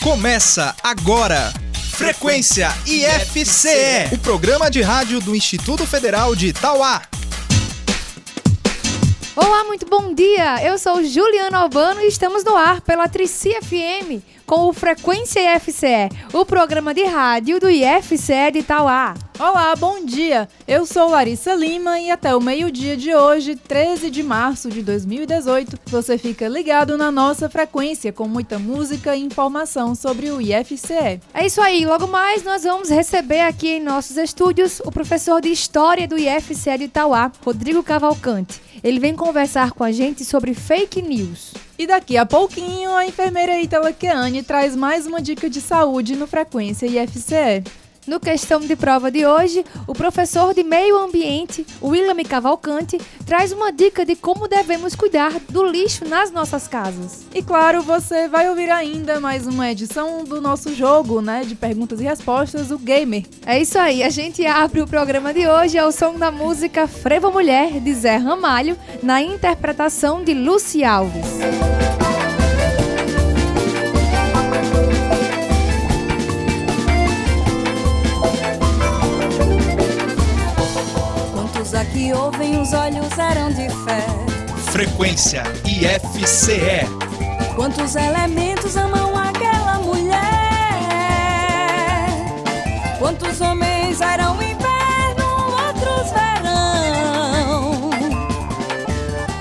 Começa agora. Frequência IFCE, o programa de rádio do Instituto Federal de Itauá. Olá, muito bom dia! Eu sou Juliana Albano e estamos no ar pela Trici FM com o Frequência IFCE, o programa de rádio do IFCE de Itauá. Olá, bom dia! Eu sou Larissa Lima e até o meio-dia de hoje, 13 de março de 2018, você fica ligado na nossa frequência com muita música e informação sobre o IFCE. É isso aí, logo mais nós vamos receber aqui em nossos estúdios o professor de História do IFCE de Itauá, Rodrigo Cavalcante. Ele vem conversar com a gente sobre fake news. E daqui a pouquinho, a enfermeira Itala Keane traz mais uma dica de saúde no Frequência IFCE. No questão de prova de hoje, o professor de meio ambiente, William Cavalcante, traz uma dica de como devemos cuidar do lixo nas nossas casas. E claro, você vai ouvir ainda mais uma edição do nosso jogo, né, de perguntas e respostas, o Gamer. É isso aí, a gente abre o programa de hoje ao som da música Frevo Mulher de Zé Ramalho, na interpretação de Luci Alves. Ouvem os olhos eram de fé. Frequência IFCE. Quantos elementos amam aquela mulher? Quantos homens eram inverno, outros verão?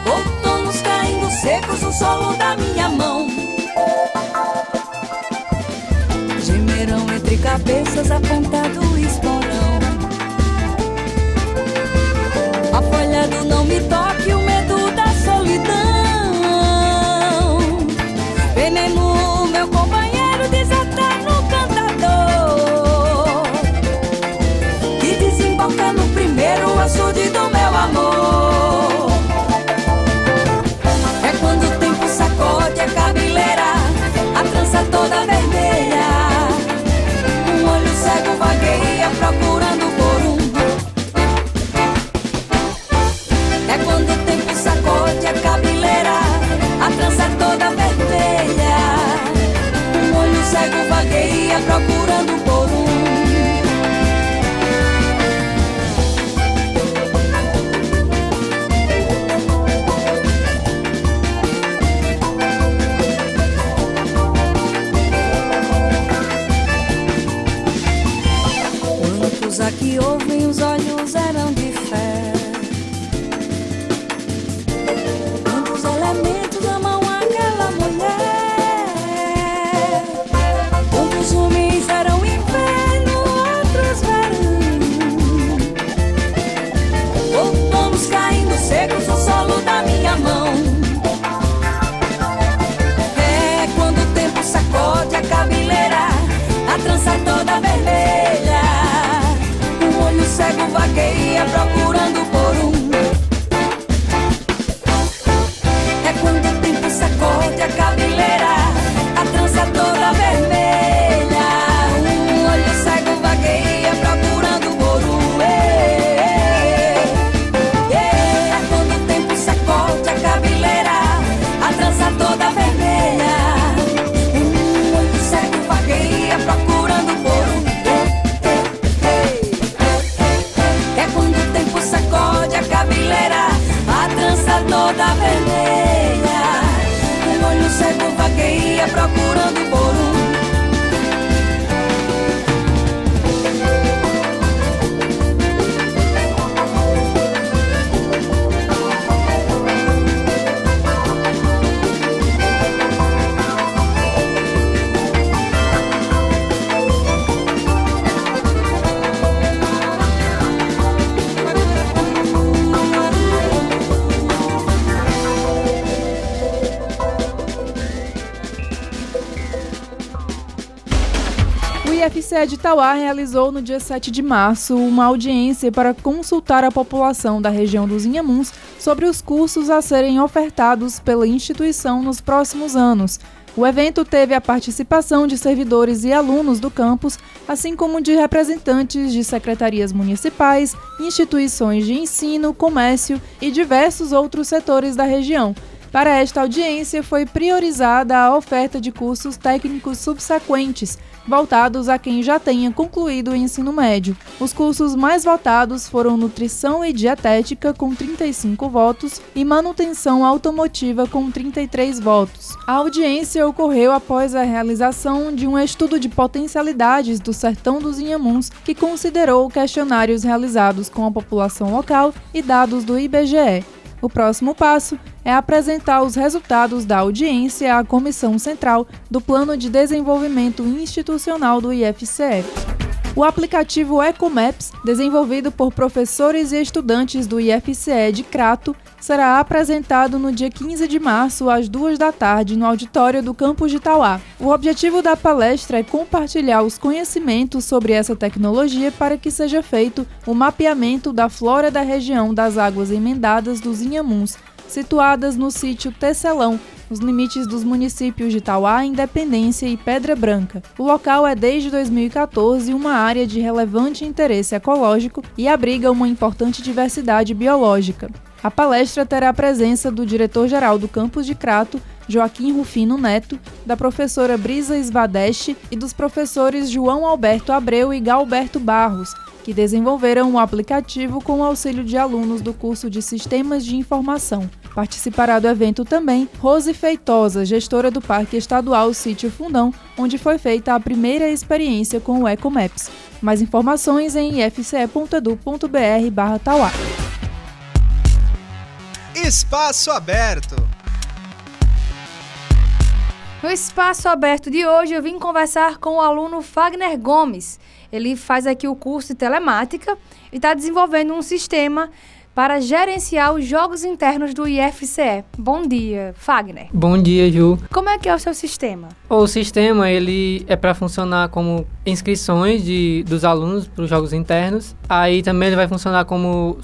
Outonos caindo secos no solo da minha mão. Gemerão entre cabeças apontado esporão. Não me toque IFCE de Itauá realizou no dia 7 de março uma audiência para consultar a população da região dos Inhamuns sobre os cursos a serem ofertados pela instituição nos próximos anos. O evento teve a participação de servidores e alunos do campus, assim como de representantes de secretarias municipais, instituições de ensino, comércio e diversos outros setores da região. Para esta audiência, foi priorizada a oferta de cursos técnicos subsequentes, voltados a quem já tenha concluído o ensino médio. Os cursos mais votados foram Nutrição e Dietética, com 35 votos, e Manutenção Automotiva, com 33 votos. A audiência ocorreu após a realização de um estudo de potencialidades do Sertão dos Inhamuns, que considerou questionários realizados com a população local e dados do IBGE. O próximo passo é apresentar os resultados da audiência à Comissão Central do Plano de Desenvolvimento Institucional do IFCE. O aplicativo Ecomaps, desenvolvido por professores e estudantes do IFCE de Crato, será apresentado no dia 15 de março, às 2 da tarde, no auditório do campus de Tauá. O objetivo da palestra é compartilhar os conhecimentos sobre essa tecnologia para que seja feito o mapeamento da flora da região das águas emendadas dos Inhamuns, situadas no sítio Tecelão, nos limites dos municípios de Tauá, Independência e Pedra Branca. O local é desde 2014 uma área de relevante interesse ecológico e abriga uma importante diversidade biológica. A palestra terá a presença do diretor-geral do campus de Crato, Joaquim Rufino Neto, da professora Brisa Svadeste e dos professores João Alberto Abreu e Galberto Barros, que desenvolveram o aplicativo com o auxílio de alunos do curso de Sistemas de Informação. Participará do evento também Rose Feitosa, gestora do Parque Estadual Sítio Fundão, onde foi feita a primeira experiência com o Ecomaps. Mais informações em ifce.edu.br/tauá. Espaço aberto. No espaço aberto de hoje, eu vim conversar com o aluno Fagner Gomes. Ele faz aqui o curso de telemática e está desenvolvendo um sistema para gerenciar os jogos internos do IFCE. Bom dia, Fagner. Bom dia, Ju. Como é que é o seu sistema? O sistema ele é para funcionar como inscrições de, dos alunos para os jogos internos. Aí também ele vai funcionar como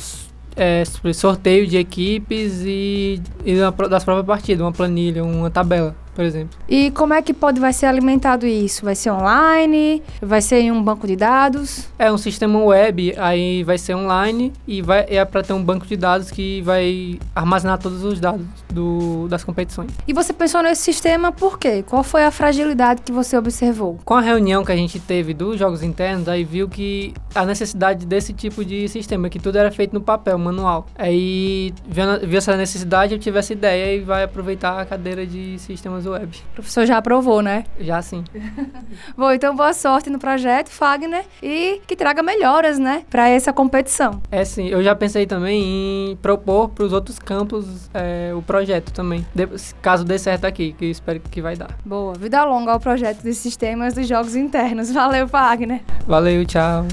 é, sorteio de equipes e, e das próprias partidas, uma planilha, uma tabela por exemplo. E como é que pode vai ser alimentado isso? Vai ser online? Vai ser em um banco de dados? É um sistema web, aí vai ser online e vai é para ter um banco de dados que vai armazenar todos os dados do, das competições. E você pensou nesse sistema por quê? Qual foi a fragilidade que você observou? Com a reunião que a gente teve dos jogos internos, aí viu que a necessidade desse tipo de sistema, que tudo era feito no papel, manual. Aí viu, viu essa necessidade, eu tive essa ideia e vai aproveitar a cadeira de sistemas web. O professor já aprovou, né? Já sim. Bom, então boa sorte no projeto, Fagner, e que traga melhoras, né, para essa competição. É sim, eu já pensei também em propor para os outros campos é, o projeto também, de, caso dê certo aqui, que eu espero que vai dar. Boa, vida longa ao projeto de sistemas dos jogos internos. Valeu, Fagner. Valeu, tchau.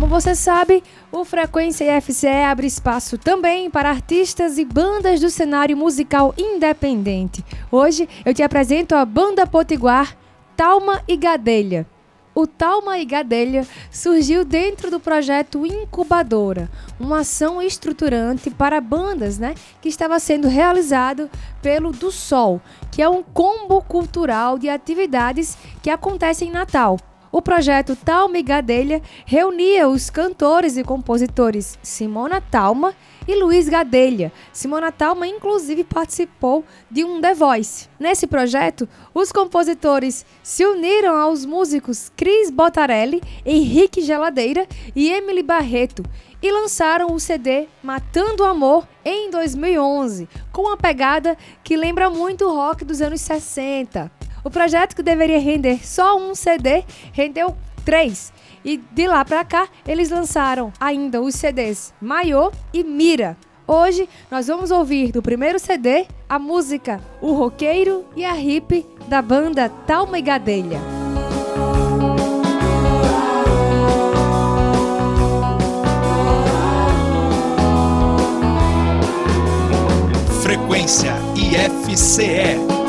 Como você sabe, o Frequência IFCE abre espaço também para artistas e bandas do cenário musical independente. Hoje eu te apresento a Banda Potiguar Talma e Gadelha. O Talma e Gadelha surgiu dentro do projeto Incubadora, uma ação estruturante para bandas, né, que estava sendo realizado pelo Do Sol, que é um combo cultural de atividades que acontecem em Natal. O projeto Talma e Gadelha reunia os cantores e compositores Simona Talma e Luiz Gadelha. Simona Talma, inclusive, participou de um The Voice. Nesse projeto, os compositores se uniram aos músicos Cris Botarelli, Henrique Geladeira e Emily Barreto e lançaram o CD Matando o Amor em 2011, com uma pegada que lembra muito o rock dos anos 60. O projeto que deveria render só um CD rendeu três. E de lá para cá, eles lançaram ainda os CDs Maiô e Mira. Hoje nós vamos ouvir do primeiro CD a música O Roqueiro e a Hip da banda Talma e Gadelha. Frequência IFCE.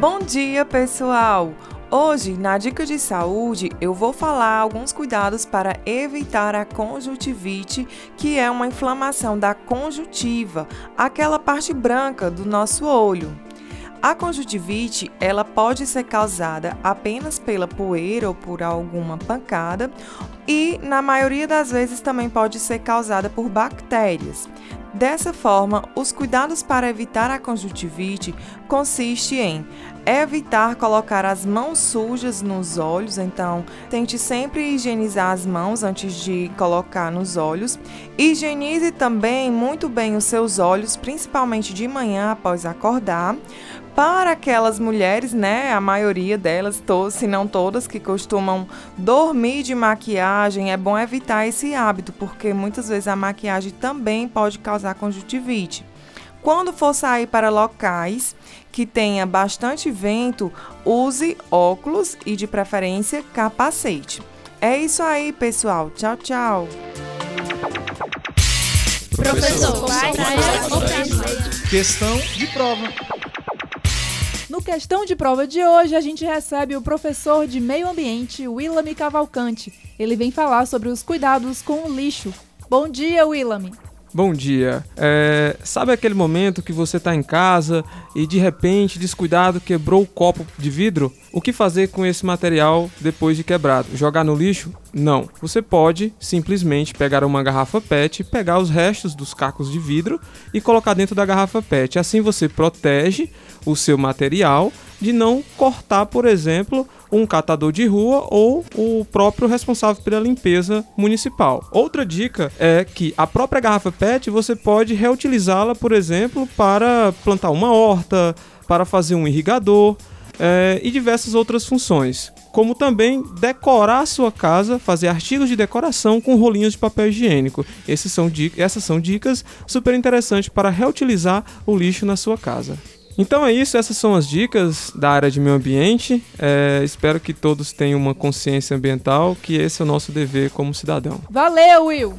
Bom dia, pessoal! Hoje, na Dica de Saúde, eu vou falar alguns cuidados para evitar a conjuntivite, que é uma inflamação da conjuntiva, aquela parte branca do nosso olho. A conjuntivite, ela pode ser causada apenas pela poeira ou por alguma pancada e, na maioria das vezes, também pode ser causada por bactérias. Dessa forma, os cuidados para evitar a conjuntivite consiste em evitar colocar as mãos sujas nos olhos, então tente sempre higienizar as mãos antes de colocar nos olhos. Higienize também muito bem os seus olhos, principalmente de manhã após acordar. Para aquelas mulheres, né, a maioria delas, se não todas, que costumam dormir de maquiagem, é bom evitar esse hábito, porque muitas vezes a maquiagem também pode causar conjuntivite. Quando for sair para locais que tenha bastante vento, use óculos e, de preferência, capacete. É isso aí, pessoal. Tchau, tchau. Professor, questão de prova. No questão de prova de hoje, a gente recebe o professor de meio ambiente, Willamy Cavalcante. Ele vem falar sobre os cuidados com o lixo. Bom dia, Willamy. Bom dia. É, sabe aquele momento que você está em casa e de repente, descuidado, quebrou o copo de vidro? O que fazer com esse material depois de quebrado? Jogar no lixo? Não. Você pode simplesmente pegar uma garrafa PET, pegar os restos dos cacos de vidro e colocar dentro da garrafa PET. Assim você protege o seu material de não cortar, por exemplo, um catador de rua ou o próprio responsável pela limpeza municipal. Outra dica é que a própria garrafa PET você pode reutilizá-la, por exemplo, para plantar uma horta, para fazer um irrigador é, e diversas outras funções. Como também decorar a sua casa, fazer artigos de decoração com rolinhos de papel higiênico. Essas são dicas super interessantes para reutilizar o lixo na sua casa. Então é isso, essas são as dicas da área de meio ambiente. É, espero que todos tenham uma consciência ambiental, que esse é o nosso dever como cidadão. Valeu, Will!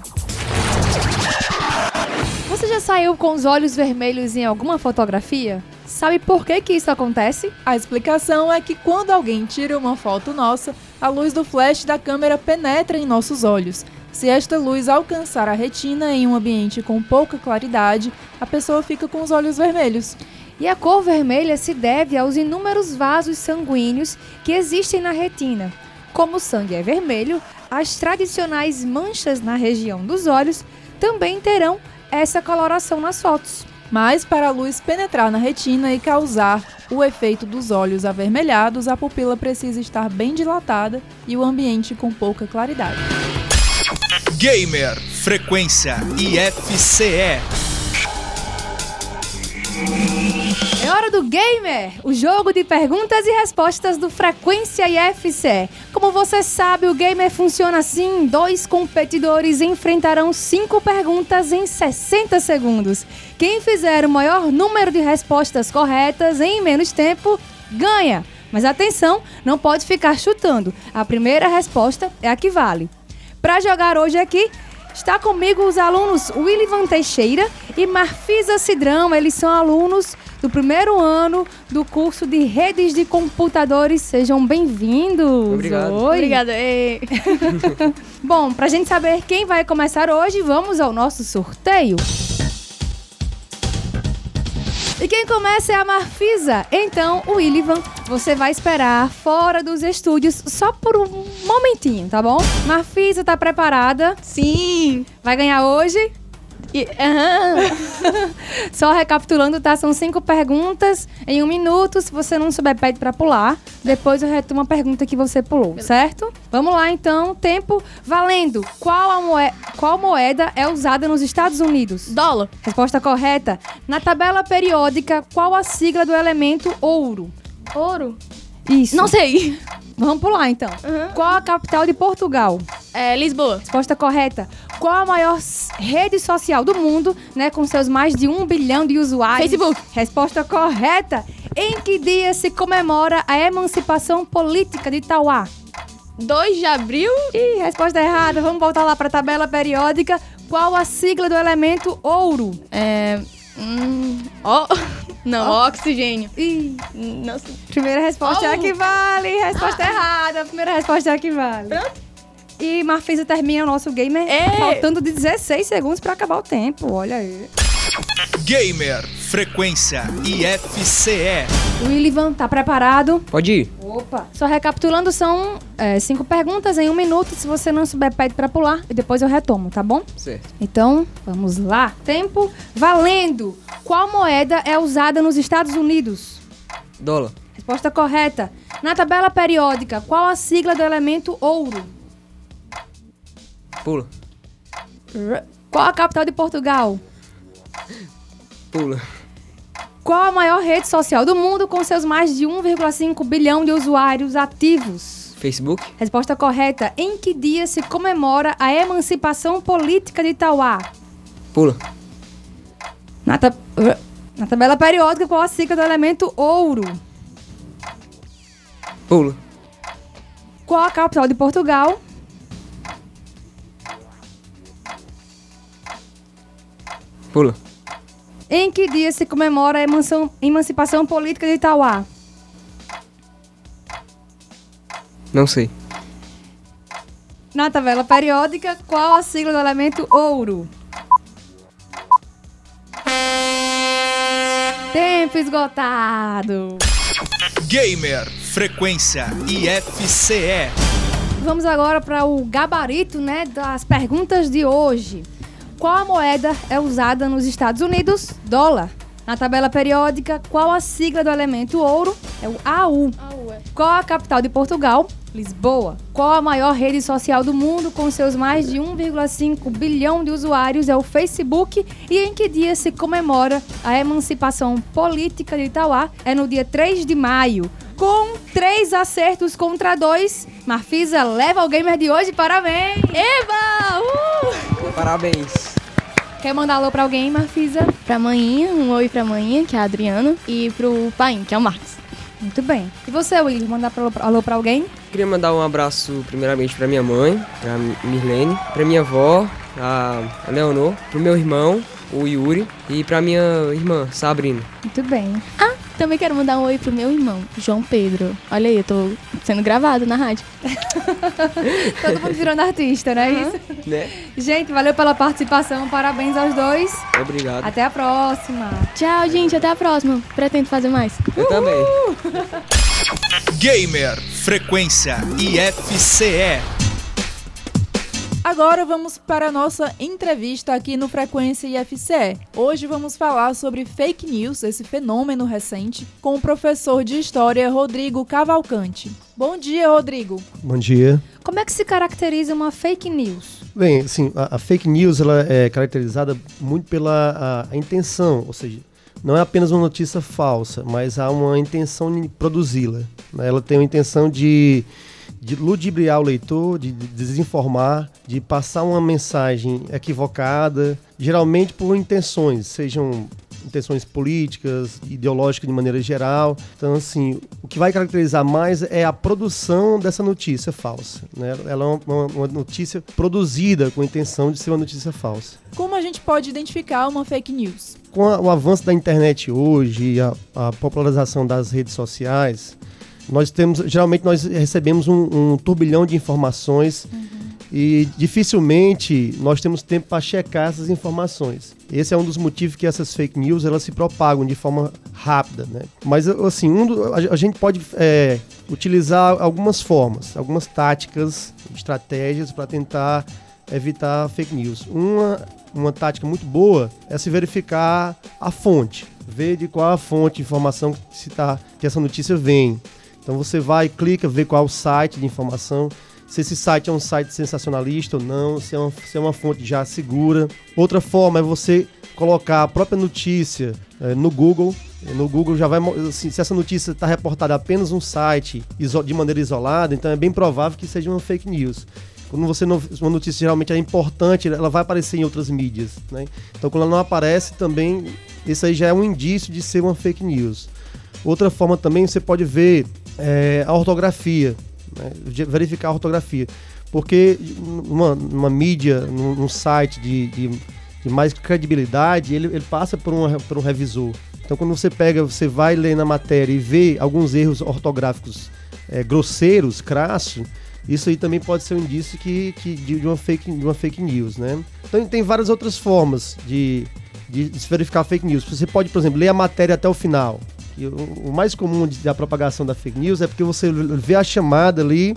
Você já saiu com os olhos vermelhos em alguma fotografia? Sabe por que, que isso acontece? A explicação é que quando alguém tira uma foto nossa, a luz do flash da câmera penetra em nossos olhos. Se esta luz alcançar a retina em um ambiente com pouca claridade, a pessoa fica com os olhos vermelhos. E a cor vermelha se deve aos inúmeros vasos sanguíneos que existem na retina. Como o sangue é vermelho, as tradicionais manchas na região dos olhos também terão essa coloração nas fotos. Mas para a luz penetrar na retina e causar o efeito dos olhos avermelhados, a pupila precisa estar bem dilatada e o ambiente com pouca claridade. Gamer Frequência IFCE. É hora do Gamer, o jogo de perguntas e respostas do Frequência IFCE. Como você sabe, o Gamer funciona assim: dois competidores enfrentarão cinco perguntas em 60 segundos. Quem fizer o maior número de respostas corretas em menos tempo ganha. Mas atenção, não pode ficar chutando. A primeira resposta é a que vale. Para jogar hoje aqui, Está comigo os alunos Willivan Teixeira e Marfisa Cidrão. Eles são alunos do primeiro ano do curso de redes de computadores. Sejam bem-vindos. Obrigado. Oi. Obrigada. Bom, pra gente saber quem vai começar hoje, vamos ao nosso sorteio. E quem começa é a Marfisa. Então, o Willivan, você vai esperar fora dos estúdios só por um momentinho, tá bom? Marfisa, tá preparada? Sim. Vai ganhar hoje? E- aham. Só recapitulando, tá? São cinco perguntas em um minuto. Se você não souber, pede pra pular. Depois eu retomo a pergunta que você pulou, certo? Vamos lá, então. Tempo valendo. Qual, moe- Qual moeda é usada nos Estados Unidos? Dólar. Resposta correta. Na tabela periódica, qual a sigla do elemento ouro? Ouro. Isso. Não sei. Vamos pular, então. Qual a capital de Portugal? É Lisboa. Resposta correta. Qual a maior rede social do mundo, né, com seus mais de um bilhão de usuários? Facebook. Resposta correta. Em que dia se comemora a emancipação política de Tauá? 2 de abril. Ih, resposta errada. Vamos voltar lá para a tabela periódica. Qual a sigla do elemento ouro? É. Hum, ó. Não, oxigênio. Ih, Não sei. primeira resposta é a que vale. Resposta errada. Primeira resposta é a que vale. Pronto. E Marfisa termina o nosso gamer É. faltando de 16 segundos para acabar o tempo. Olha aí. Gamer Frequência IFCE. O Willivan tá preparado? Pode ir. Opa! Só recapitulando, são é, cinco perguntas em um minuto. Se você não souber, pede pra pular e depois eu retomo, tá bom? Certo. Então, vamos lá. Tempo valendo. Qual moeda é usada nos Estados Unidos? Dólar. Resposta correta. Na tabela periódica, qual a sigla do elemento ouro? Pula. R- Qual a capital de Portugal? Pula. Qual a maior rede social do mundo com seus mais de 1,5 bilhão de usuários ativos? Facebook. Resposta correta. Em que dia se comemora a emancipação política de Tauá? Pula. Na, ta- na tabela periódica, qual a sigla do elemento ouro? Pula. Qual a capital de Portugal? Pula. Em que dia se comemora a emanção- emancipação política de Tauá? Não sei. Na tabela periódica, qual a sigla do elemento ouro? Tempo esgotado. Gamer Frequência IFCE. Vamos agora para o gabarito, né, das perguntas de hoje. Qual a moeda é usada nos Estados Unidos? Dólar. Na tabela periódica, qual a sigla do elemento ouro? É o AU. Qual a capital de Portugal? Lisboa. Qual a maior rede social do mundo com seus mais de 1,5 bilhão de usuários? É o Facebook. E em que dia se comemora a emancipação política de Itauá? É no dia 3 de maio. Com três acertos contra dois, Marfisa leva o gamer de hoje. Parabéns! Eba! Uh! Parabéns. Quer mandar alô pra alguém, Marfisa? Pra manhinha, um oi pra manhinha, que é a Adriana. E pro pai, que é o Marcos. Muito bem. E você, William, mandar pra- alô pra alguém? Queria mandar um abraço primeiramente pra minha mãe, pra Mirlene, pra minha avó, a a Leonor, pro meu irmão, o Yuri, e pra minha irmã, Sabrina. Muito bem. Ah, também quero mandar um oi pro meu irmão, João Pedro. Olha aí, eu tô sendo gravado na rádio. Todo mundo virando artista, não é isso? Né? Gente, valeu pela participação. Parabéns aos dois. Obrigado. Até a próxima. Tchau, gente. Até a próxima. Pretendo fazer mais. Eu também. Gamer Frequência IFCE. Agora vamos para a nossa entrevista aqui no Frequência IFCE. Hoje vamos falar sobre fake news, esse fenômeno recente, com o professor de História Rodrigo Cavalcante. Bom dia, Rodrigo. Bom dia. Como é que se caracteriza uma fake news? Bem, assim, a, a fake news ela é caracterizada muito pela a, a intenção, ou seja, não é apenas uma notícia falsa, mas há uma intenção de produzi-la. né? Ela tem uma intenção de, de ludibriar o leitor, de, de desinformar, de passar uma mensagem equivocada, geralmente por intenções, sejam intenções políticas, ideológicas de maneira geral. Então, assim, o que vai caracterizar mais é a produção dessa notícia falsa. Né? Ela é uma, uma notícia produzida com a intenção de ser uma notícia falsa. Como a gente pode identificar uma fake news? Com a, o avanço da internet hoje e a, a popularização das redes sociais, nós temos, geralmente nós recebemos um, um turbilhão de informações e dificilmente nós temos tempo para checar essas informações. Esse é um dos motivos que essas fake news elas se propagam de forma rápida, né? Mas assim, um do- a, a gente pode é, utilizar algumas formas, algumas táticas, estratégias para tentar evitar fake news. Uma, uma tática muito boa é se verificar a fonte, ver de qual a fonte de informação que, se tá, que essa notícia vem. Então você vai, clica, vê qual é o site de informação, se esse site é um site sensacionalista ou não, se é uma, se é uma fonte já segura. Outra forma é você colocar a própria notícia eh, no Google. No Google já vai, assim, se essa notícia está reportada apenas um site de maneira isolada, então é bem provável que seja uma fake news. Quando você não, uma notícia geralmente é importante, ela vai aparecer em outras mídias, né? Então quando ela não aparece também, isso aí já é um indício de ser uma fake news. Outra forma também você pode ver é, a ortografia, né? Verificar a ortografia. Porque numa, numa mídia, num, num site de, de, de mais credibilidade, ele, ele passa por um, por um revisor. Então quando você pega, você vai ler na matéria e vê alguns erros ortográficos é, grosseiros, crassos, isso aí também pode ser um indício que, que de uma fake, de uma fake news, né? Então tem várias outras formas de, de, verificar fake news. Você pode, por exemplo, ler a matéria até o final. E o, mais comum da propagação da fake news é porque você vê a chamada ali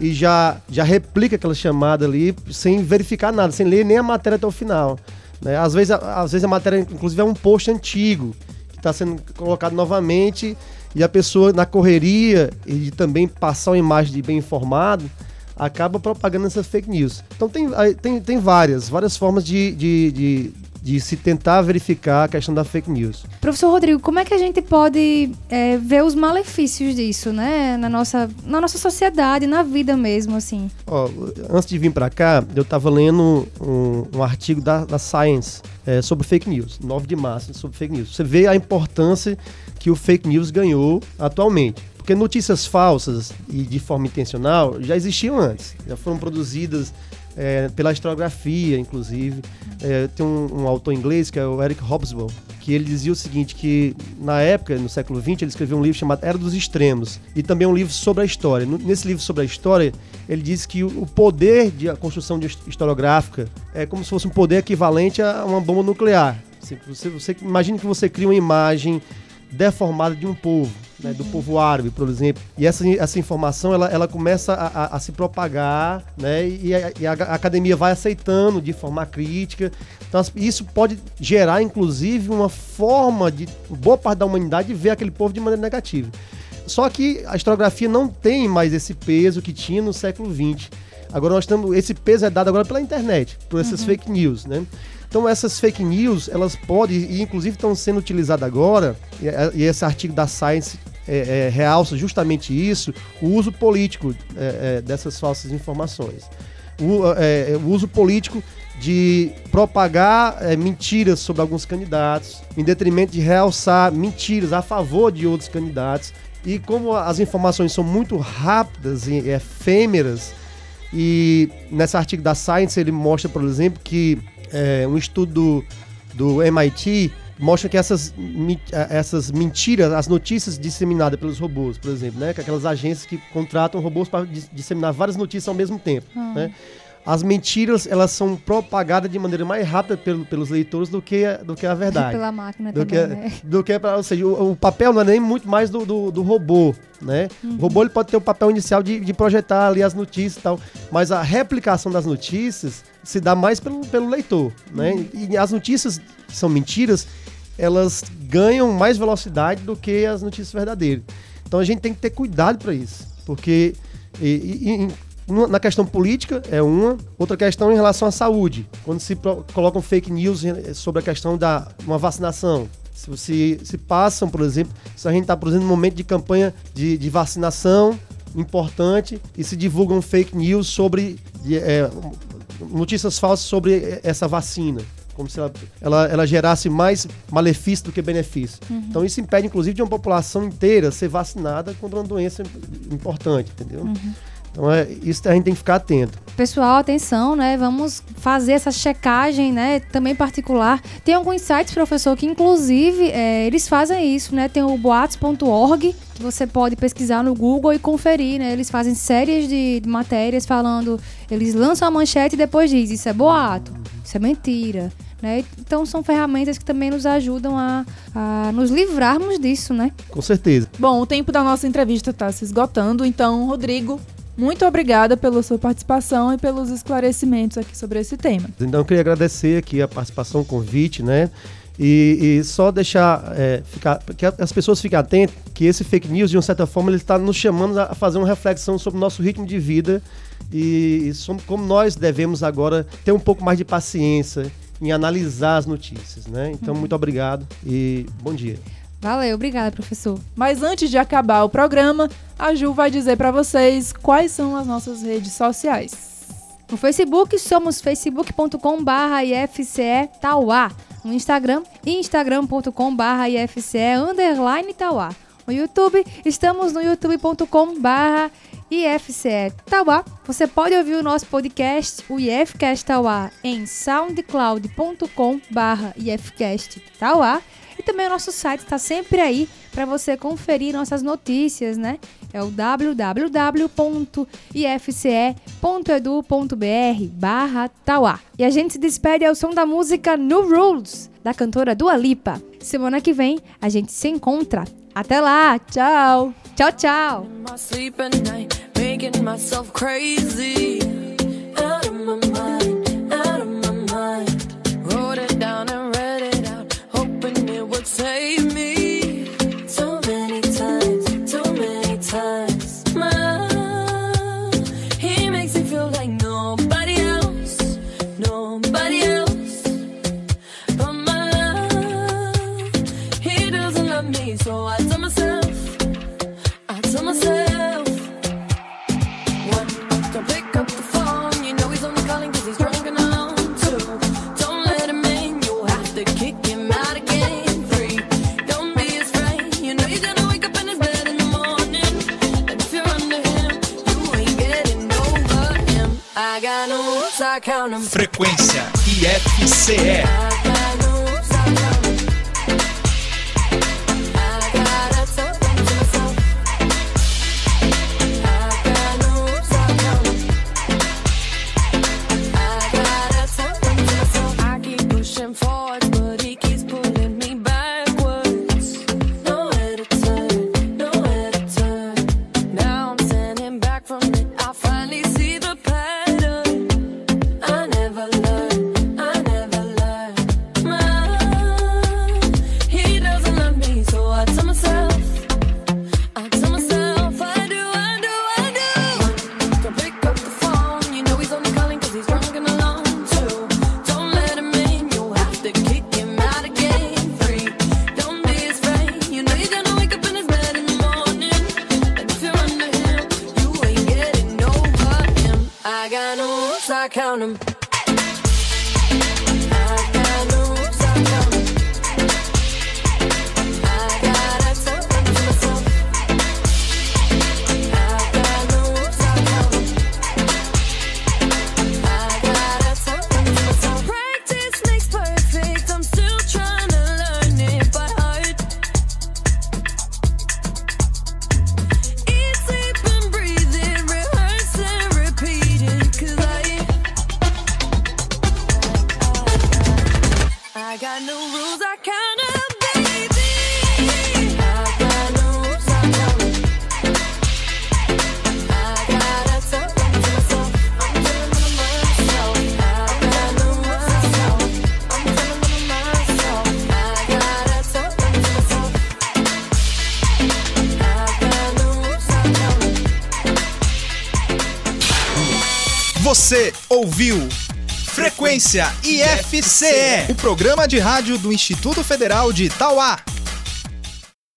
e já, já replica aquela chamada ali sem verificar nada, sem ler nem a matéria até o final. Né? Às, vezes, a, às vezes a matéria, inclusive, é um post antigo que está sendo colocado novamente e a pessoa, na correria e também passar uma imagem de bem informado, acaba propagando essas fake news. Então tem, tem, tem várias, várias formas de, de, de, de se tentar verificar a questão da fake news. Professor Rodrigo, como é que a gente pode é, ver os malefícios disso, né? Na nossa, na nossa sociedade, na vida mesmo, assim. Ó, antes de vir para cá, eu estava lendo um, um artigo da, da Science é, sobre fake news, 9 de março, sobre fake news. Você vê a importância que o fake news ganhou atualmente. Porque notícias falsas e de forma intencional já existiam antes, já foram produzidas é, pela historiografia, inclusive. É, tem um, um autor inglês que é o Eric Hobsbawm, que ele dizia o seguinte, que na época, no século XX, ele escreveu um livro chamado Era dos Extremos, e também um livro sobre a história. Nesse livro sobre a história, ele diz que o poder de a construção de his- historiográfica é como se fosse um poder equivalente a uma bomba nuclear. Assim, Você, você que você cria uma imagem deformada de um povo, né, do povo árabe, por exemplo. E essa, essa informação ela, ela começa a, a- a se propagar, né, e a, e a academia vai aceitando de forma crítica. Então, isso pode gerar, inclusive, uma forma de boa parte da humanidade de ver aquele povo de maneira negativa. Só que a historiografia não tem mais esse peso que tinha no século XX. Agora nós estamos. Esse peso é dado agora pela internet, por essas Uhum. fake news, né? Então essas fake news, elas podem, e inclusive estão sendo utilizadas agora, e, e esse artigo da Science é, é, realça justamente isso, o uso político é, dessas falsas informações. O, o uso político de propagar mentiras sobre alguns candidatos, em detrimento de realçar mentiras a favor de outros candidatos. E como as informações são muito rápidas e efêmeras, e nesse artigo da Science ele mostra, por exemplo, que é, um estudo do, do MIT mostra que essas, essas mentiras, as notícias disseminadas pelos robôs, por exemplo, né? Que aquelas agências que contratam robôs para dis- disseminar várias notícias ao mesmo tempo, Ah. né? As mentiras, elas são propagadas de maneira mais rápida pelo- pelos leitores do que, a- do que a verdade. Pela máquina do também, que, né? do que ou seja, o, o papel não é nem muito mais do, do, do robô, né? Uhum. O robô ele pode ter o papel inicial de, de projetar ali as notícias e tal, mas a replicação das notícias se dá mais pelo, pelo leitor, né? Uhum. E as notícias que são mentiras, elas ganham mais velocidade do que as notícias verdadeiras. Então a gente tem que ter cuidado para isso, porque e- e- na questão política é uma, outra questão em relação à saúde, quando se colocam fake news em- sobre a questão da uma vacinação. Se, você, se passam, por exemplo, se a gente está, por exemplo, num momento de campanha de, de vacinação importante e se divulgam fake news sobre é, notícias falsas sobre essa vacina. como se ela, ela, ela gerasse mais malefício do que benefício. Uhum. Então isso impede, inclusive, de uma população inteira ser vacinada contra uma doença importante, entendeu? Uhum. Então é, isso a gente tem que ficar atento. Pessoal, atenção, né? Vamos fazer essa checagem, né? Também particular. Tem alguns sites, professor, que inclusive é, eles fazem isso, né? Tem o boatos.org, que você pode pesquisar no Google e conferir, né? Eles fazem séries de, de matérias falando, eles lançam a manchete e depois diz isso é boato, isso é mentira. Né? Então são ferramentas que também nos ajudam a, a nos livrarmos disso, né? Com certeza. Bom, o tempo da nossa entrevista está se esgotando, então, Rodrigo, muito obrigada pela sua participação e pelos esclarecimentos aqui sobre esse tema. Então eu queria agradecer aqui a participação, o convite, né? E, e só deixar é, ficar, que as pessoas fiquem atentas que esse fake news, de uma certa forma, ele está nos chamando a fazer uma reflexão sobre o nosso ritmo de vida e, e sobre como nós devemos agora ter um pouco mais de paciência em analisar as notícias, né? Então, Uhum. muito obrigado e bom dia. Valeu, obrigada, professor. Mas antes de acabar o programa, a Ju vai dizer para vocês quais são as nossas redes sociais. No Facebook, somos facebook.com.br IFCE Tauá. No Instagram, instagram.com.br IFCE underline Tauá. No YouTube, estamos no youtube.com.br IFCE Tauá. Você pode ouvir o nosso podcast, o IFCast Tauá, em soundcloud.com.br IFCast Tauá. Também o nosso site está sempre aí para você conferir nossas notícias, né? É o www.ifce.edu.br barra Tauá. E a gente se despede ao som da música New Rules, da cantora Dua Lipa. Semana que vem a gente se encontra. Até lá, tchau! Tchau, tchau! Frequência IFCE, o programa de rádio do Instituto Federal de Itauá.